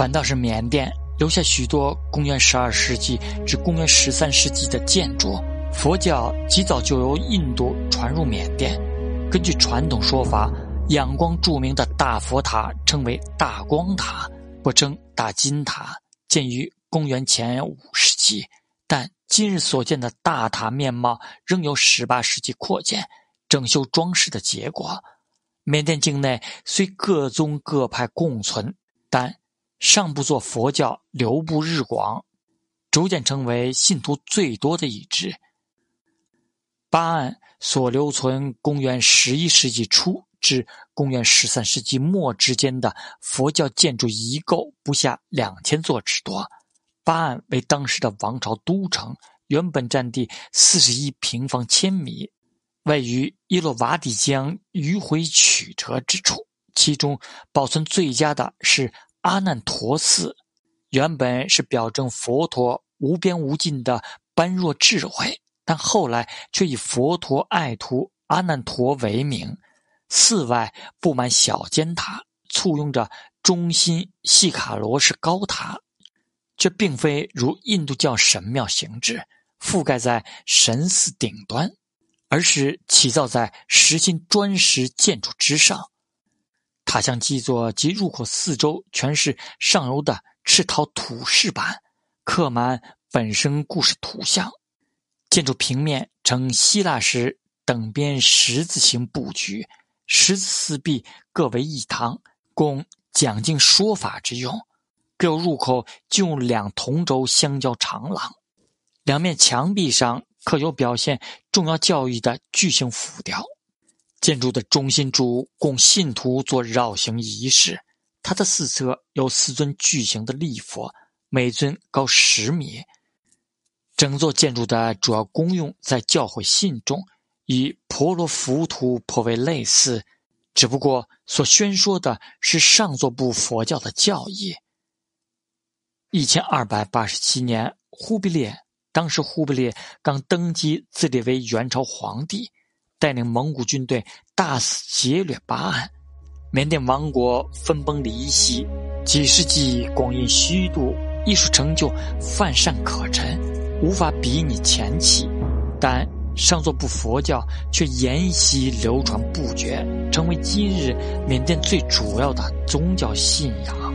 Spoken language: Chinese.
反倒是缅甸留下许多公元十二世纪至公元十三世纪的建筑。佛教极早就由印度传入缅甸。根据传统说法，仰光著名的大佛塔称为大光塔，不称大金塔，建于公元前五世纪。但今日所见的大塔面貌仍有十八世纪扩建、整修装饰的结果。缅甸境内虽各宗各派共存，但上部座佛教流布日广，逐渐成为信徒最多的一支。巴岸所留存公元十一世纪初至公元十三世纪末之间的佛教建筑遗构不下两千座之多。巴岸为当时的王朝都城，原本占地四十一平方千米，位于伊洛瓦底江迂回曲折之处。其中保存最佳的是阿难陀寺，原本是表征佛陀无边无尽的般若智慧。但后来却以佛陀爱徒阿难陀为名，寺外布满小尖塔，簇拥着中心细卡罗式高塔，却并非如印度教神庙形制，覆盖在神寺顶端，而是起造在实心砖石建筑之上。塔像基座及入口四周全是上游的赤陶土饰板，刻满本身故事图像。建筑平面呈希腊式等边十字形布局，十字四壁各为一堂，供讲经说法之用。各入口就用两同轴相交长廊，两面墙壁上刻有表现重要教义的巨型浮雕。建筑的中心柱供信徒做绕行仪式，它的四侧有四尊巨型的立佛，每尊高十米。整座建筑的主要功用在教会信众，与婆罗浮屠颇为类似，只不过所宣说的是上座部佛教的教义。一千二百八十七年，忽必烈当时忽必烈刚登基，自立为元朝皇帝，带领蒙古军队大肆劫掠巴岸，缅甸王国分崩离析，几世纪光阴虚度，艺术成就泛善可陈。无法比拟前期，但上座部佛教却沿袭流传不绝，成为今日缅甸最主要的宗教信仰。